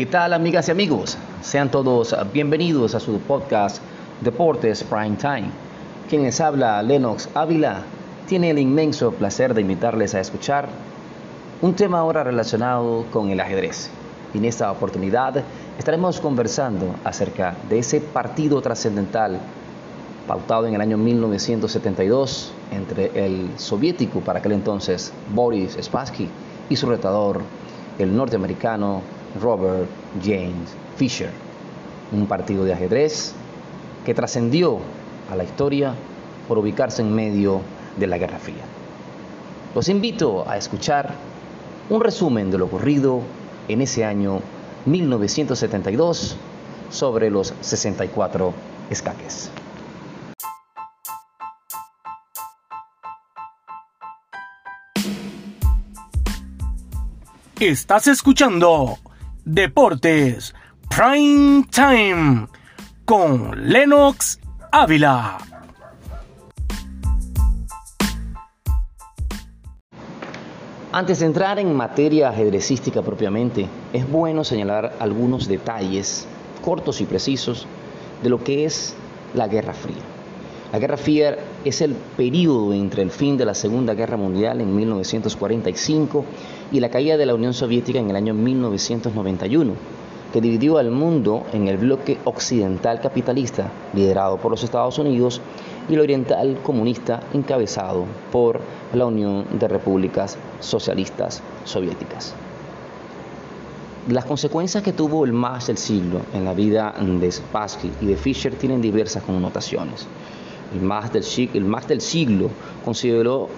¿Qué tal amigas y amigos? Sean todos bienvenidos a su podcast Deportes Prime Time. Quien les habla, Lennox Ávila, tiene el inmenso placer de invitarles a escuchar un tema ahora relacionado con el ajedrez. Y en esta oportunidad estaremos conversando acerca de ese partido trascendental pautado en el año 1972 entre el soviético para aquel entonces Boris Spassky y su retador, el norteamericano Robert James Fisher. Un partido de ajedrez que trascendió a la historia por ubicarse en medio de la Guerra Fría. Los invito a escuchar un resumen de lo ocurrido en ese año 1972 sobre los 64 escaques. Estás escuchando Deportes Prime Time con Lennox Ávila. Antes de entrar en materia ajedrecística propiamente, es bueno señalar algunos detalles cortos y precisos de lo que es la Guerra Fría. La Guerra Fría es el periodo entre el fin de la Segunda Guerra Mundial en 1945 y la caída de la Unión Soviética en el año 1991, que dividió al mundo en el bloque occidental capitalista, liderado por los Estados Unidos, y el oriental comunista, encabezado por la Unión de Repúblicas Socialistas Soviéticas. Las consecuencias que tuvo el más del siglo en la vida de Spassky y de Fischer tienen diversas connotaciones el más del, el del siglo, consideró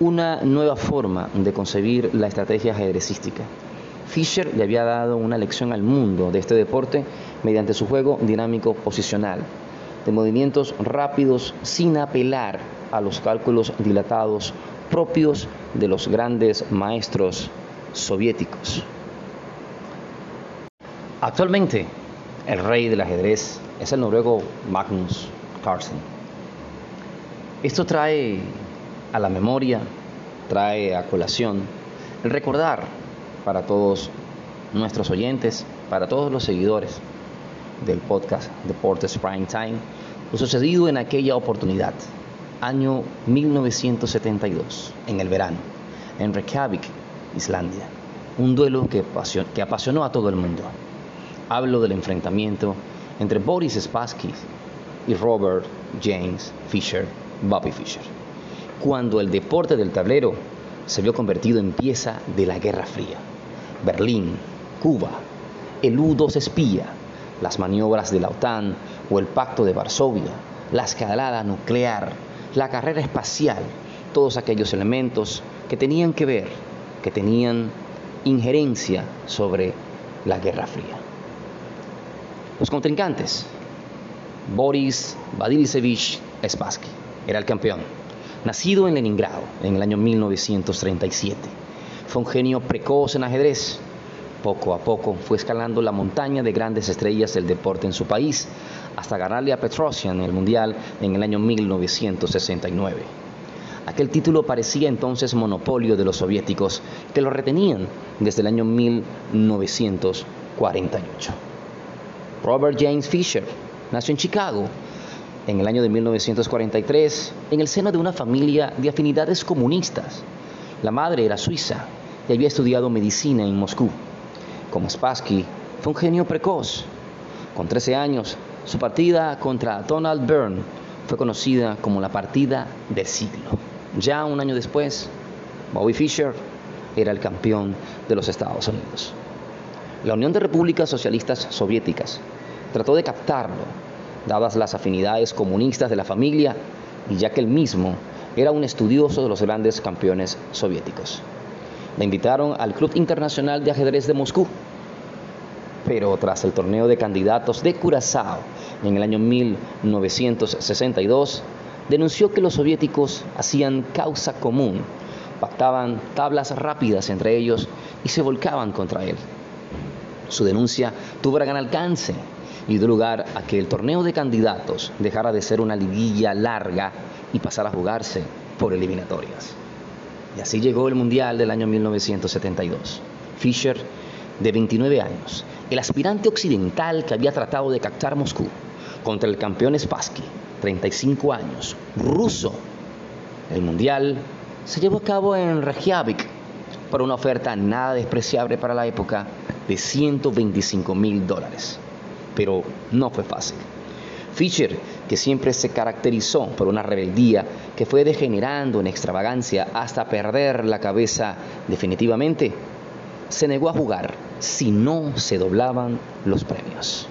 una nueva forma de concebir la estrategia ajedrecística. Fischer le había dado una lección al mundo de este deporte mediante su juego dinámico posicional, de movimientos rápidos sin apelar a los cálculos dilatados propios de los grandes maestros soviéticos. Actualmente, el rey del ajedrez es el noruego Magnus Carlsen. Esto trae a la memoria, trae a colación el recordar para todos nuestros oyentes, para todos los seguidores del podcast Deportes Prime Time, lo sucedido en aquella oportunidad, año 1972, en el verano, en Reykjavik, Islandia. Un duelo que, que apasionó a todo el mundo. Hablo del enfrentamiento entre Boris Spassky y Robert James Fisher Bobby Fischer, cuando el deporte del tablero se vio convertido en pieza de la Guerra Fría. Berlín, Cuba, el U-2 espía, las maniobras de la OTAN o el Pacto de Varsovia, la escalada nuclear, la carrera espacial, todos aquellos elementos que tenían que ver, que tenían injerencia sobre la Guerra Fría. Los contrincantes, Boris Badilisevich Spassky, era el campeón. Nacido en Leningrado en el año 1937. Fue un genio precoz en ajedrez. Poco a poco fue escalando la montaña de grandes estrellas del deporte en su país, hasta ganarle a Petrosian en el Mundial en el año 1969. Aquel título parecía entonces monopolio de los soviéticos, que lo retenían desde el año 1948. Robert James Fisher nació en Chicago en el año de 1943 en el seno de una familia de afinidades comunistas. La madre era suiza y había estudiado medicina en Moscú. Como Spassky, fue un genio precoz. Con 13 años, su partida contra Donald Byrne fue conocida como la partida del siglo. Ya un año después, Bobby Fischer era el campeón de los Estados Unidos. La Unión de Repúblicas Socialistas Soviéticas trató de captarlo dadas las afinidades comunistas de la familia y ya que él mismo era un estudioso de los grandes campeones soviéticos. Le invitaron al Club Internacional de Ajedrez de Moscú, pero tras el torneo de candidatos de Curazao en el año 1962, denunció que los soviéticos hacían causa común, pactaban tablas rápidas entre ellos y se volcaban contra él. Su denuncia tuvo gran alcance y dio lugar a que el torneo de candidatos dejara de ser una liguilla larga y pasara a jugarse por eliminatorias. Y así llegó el Mundial del año 1972. Fischer, de 29 años, el aspirante occidental que había tratado de captar Moscú contra el campeón Spassky, 35 años, ruso. El mundial se llevó a cabo en Reykjavik por una oferta nada despreciable para la época de 125 mil dólares. Pero no fue fácil. Fischer, que siempre se caracterizó por una rebeldía que fue degenerando en extravagancia hasta perder la cabeza definitivamente, se negó a jugar si no se doblaban los premios.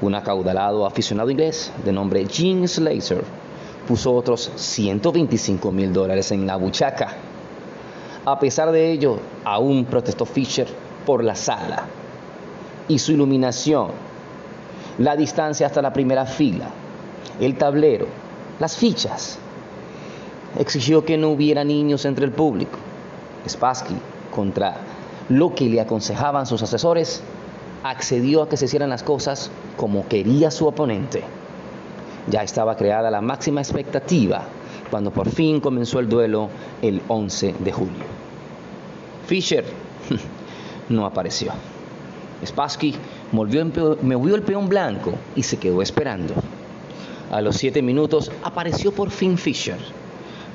Un acaudalado aficionado inglés de nombre Gene Slater puso otros 125 mil dólares en la buchaca. A pesar de ello, aún protestó Fischer por la sala y su iluminación, la distancia hasta la primera fila, el tablero, las fichas. Exigió que no hubiera niños entre el público. Spassky, contra lo que le aconsejaban sus asesores, accedió a que se hicieran las cosas como quería su oponente. Ya estaba creada la máxima expectativa cuando por fin comenzó el duelo el 11 de julio. Fischer no apareció. Spassky movió el peón blanco y se quedó esperando. A los siete minutos apareció por fin Fischer,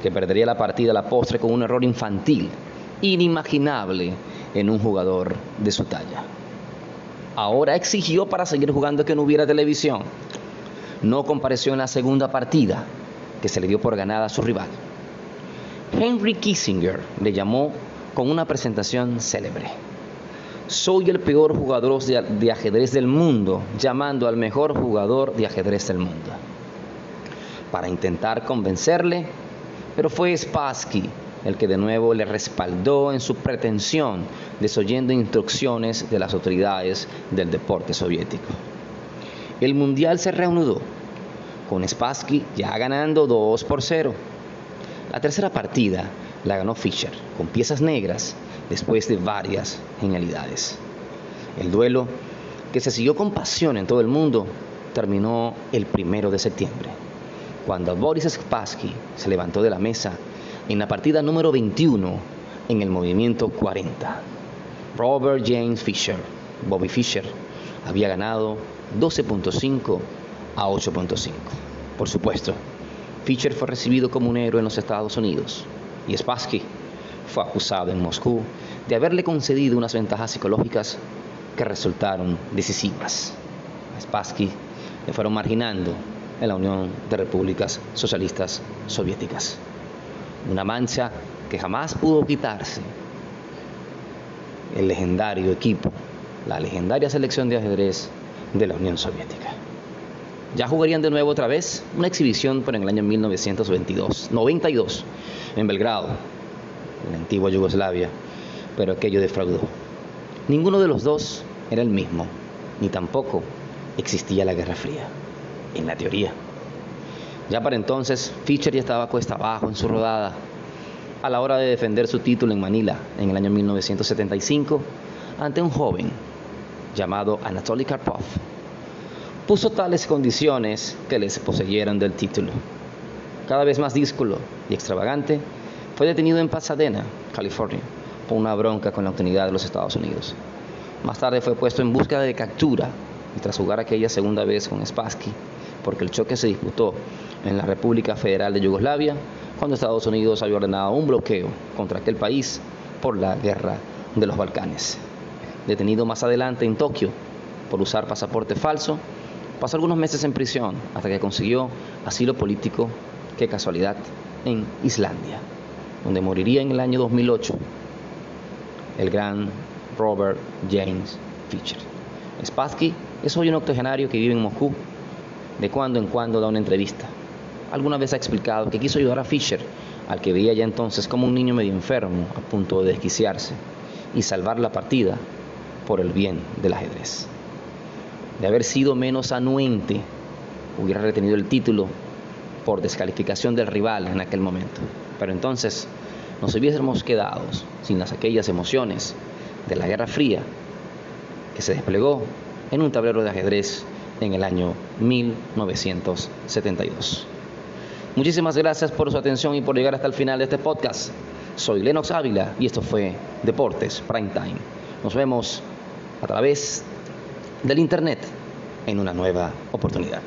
que perdería la partida a la postre con un error infantil, inimaginable en un jugador de su talla. Ahora exigió para seguir jugando que no hubiera televisión. No compareció en la segunda partida, que se le dio por ganada a su rival. Henry Kissinger le llamó con una presentación célebre. Soy el peor jugador de, ajedrez del mundo, llamando al mejor jugador de ajedrez del mundo. Para intentar convencerle, pero fue Spassky el que de nuevo le respaldó en su pretensión, desoyendo instrucciones de las autoridades del deporte soviético. El mundial se reanudó, con Spassky ya ganando 2 por 0. La tercera partida la ganó Fischer, con piezas negras, después de varias genialidades. El duelo, que se siguió con pasión en todo el mundo, terminó el primero de septiembre, cuando Boris Spassky se levantó de la mesa en la partida número 21 en el movimiento 40. Robert James Fisher, Bobby Fischer, había ganado 12.5 a 8.5. Por supuesto, Fischer fue recibido como un héroe en los Estados Unidos y Spassky fue acusado en Moscú de haberle concedido unas ventajas psicológicas que resultaron decisivas. A Spassky le fueron marginando en la Unión de Repúblicas Socialistas Soviéticas una mancha que jamás pudo quitarse. El legendario equipo, la legendaria selección de ajedrez de la Unión Soviética. Ya jugarían de nuevo otra vez una exhibición, pero en el año 1922, 92, en Belgrado, en la antigua Yugoslavia, pero aquello defraudó. Ninguno de los dos era el mismo, ni tampoco existía la Guerra Fría, en la teoría. Ya para entonces, Fischer ya estaba cuesta abajo en su rodada. A la hora de defender su título en Manila en el año 1975, ante un joven llamado Anatoly Karpov, puso tales condiciones que les poseyeran del título. Cada vez más díscolo y extravagante, fue detenido en Pasadena, California, por una bronca con la autoridad de los Estados Unidos. Más tarde fue puesto en búsqueda de captura y tras jugar aquella segunda vez con Spassky, porque el choque se disputó en la República Federal de Yugoslavia, cuando Estados Unidos había ordenado un bloqueo contra aquel país por la guerra de los Balcanes. Detenido más adelante en Tokio por usar pasaporte falso, pasó algunos meses en prisión hasta que consiguió asilo político, qué casualidad, en Islandia, donde moriría en el año 2008 el gran Robert James Fischer. Spassky es hoy un octogenario que vive en Moscú. De cuando en cuando da una entrevista alguna vez ha explicado que quiso ayudar a Fischer, al que veía ya entonces como un niño medio enfermo a punto de desquiciarse, y salvar la partida por el bien del ajedrez. De haber sido menos anuente, hubiera retenido el título por descalificación del rival en aquel momento. Pero entonces nos hubiésemos quedado sin las aquellas emociones de la Guerra Fría que se desplegó en un tablero de ajedrez en el año 1972. Muchísimas gracias por su atención y por llegar hasta el final de este podcast. Soy Lennox Ávila y esto fue Deportes Prime Time. Nos vemos a través del Internet en una nueva oportunidad.